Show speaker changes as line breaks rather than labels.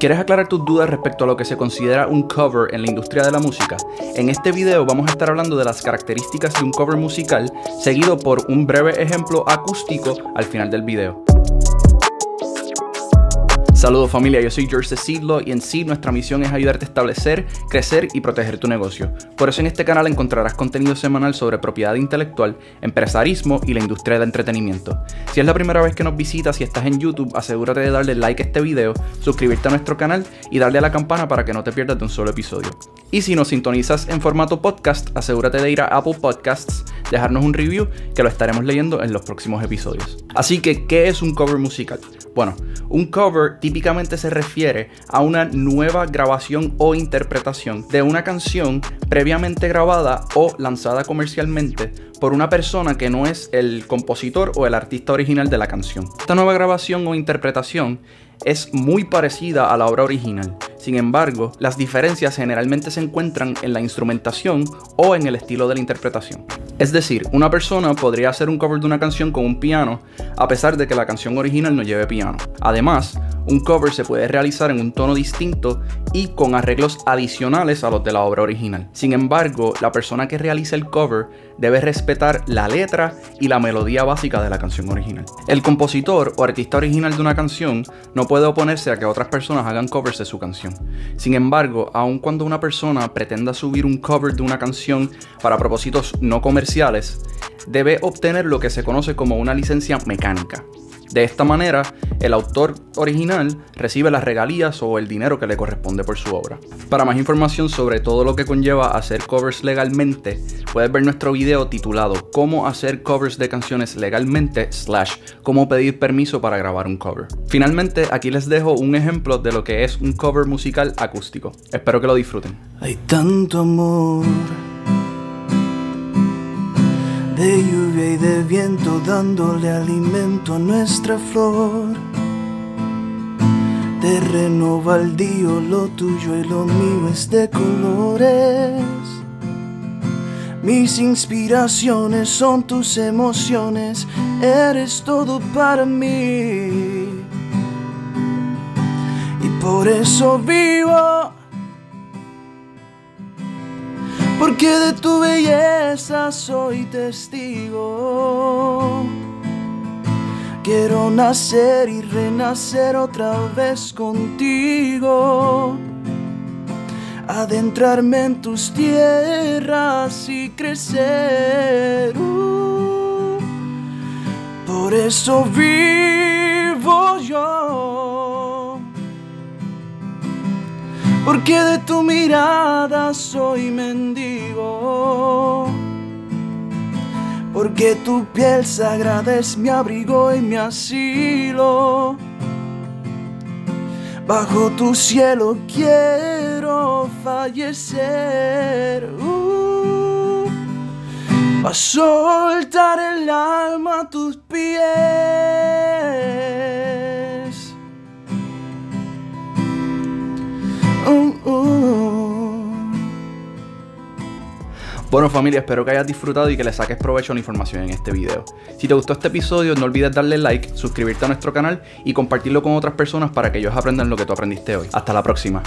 ¿Quieres aclarar tus dudas respecto a lo que se considera un cover en la industria de la música? En este video vamos a estar hablando de las características de un cover musical, seguido por un breve ejemplo acústico al final del video. Saludos familia, yo soy George Seedlo y en sí nuestra misión es ayudarte a establecer, crecer y proteger tu negocio. Por eso en este canal encontrarás contenido semanal sobre propiedad intelectual, empresarismo y la industria del entretenimiento. Si es la primera vez que nos visitas y estás en YouTube, asegúrate de darle like a este video, suscribirte a nuestro canal y darle a la campana para que no te pierdas de un solo episodio. Y si nos sintonizas en formato podcast, asegúrate de ir a Apple Podcasts, dejarnos un review que lo estaremos leyendo en los próximos episodios. Así que, ¿qué es un cover musical? Bueno, un cover típicamente se refiere a una nueva grabación o interpretación de una canción previamente grabada o lanzada comercialmente por una persona que no es el compositor o el artista original de la canción. Esta nueva grabación o interpretación es muy parecida a la obra original. Sin embargo, las diferencias generalmente se encuentran en la instrumentación o en el estilo de la interpretación. Es decir, una persona podría hacer un cover de una canción con un piano a pesar de que la canción original no lleve piano. Además, un cover se puede realizar en un tono distinto y con arreglos adicionales a los de la obra original. Sin embargo, la persona que realiza el cover debe respetar la letra y la melodía básica de la canción original. El compositor o artista original de una canción no puede oponerse a que otras personas hagan covers de su canción. Sin embargo, aun cuando una persona pretenda subir un cover de una canción para propósitos no debe obtener lo que se conoce como una licencia mecánica. De esta manera, el autor original recibe las regalías o el dinero que le corresponde por su obra. Para más información sobre todo lo que conlleva hacer covers legalmente, puedes ver nuestro video titulado Cómo hacer covers de canciones legalmente slash cómo pedir permiso para grabar un cover. Finalmente, aquí les dejo un ejemplo de lo que es un cover musical acústico. Espero que lo disfruten.
Hay tanto amor de lluvia y de viento dándole alimento a nuestra flor. Terreno baldío, lo tuyo y lo mío es de colores. Mis inspiraciones son tus emociones, eres todo para mí. Y por eso vivo porque de tu belleza soy testigo. Quiero nacer y renacer otra vez contigo. Adentrarme en tus tierras y crecer. Uh, por eso vivo yo porque de tu mirada soy mendigo. Porque tu piel sagrada es mi abrigo y mi asilo. Bajo tu cielo quiero fallecer. Uh, a soltar el alma a tus pies.
Bueno familia, espero que hayas disfrutado y que le saques provecho a la información en este video. Si te gustó este episodio, no olvides darle like, suscribirte a nuestro canal y compartirlo con otras personas para que ellos aprendan lo que tú aprendiste hoy. Hasta la próxima.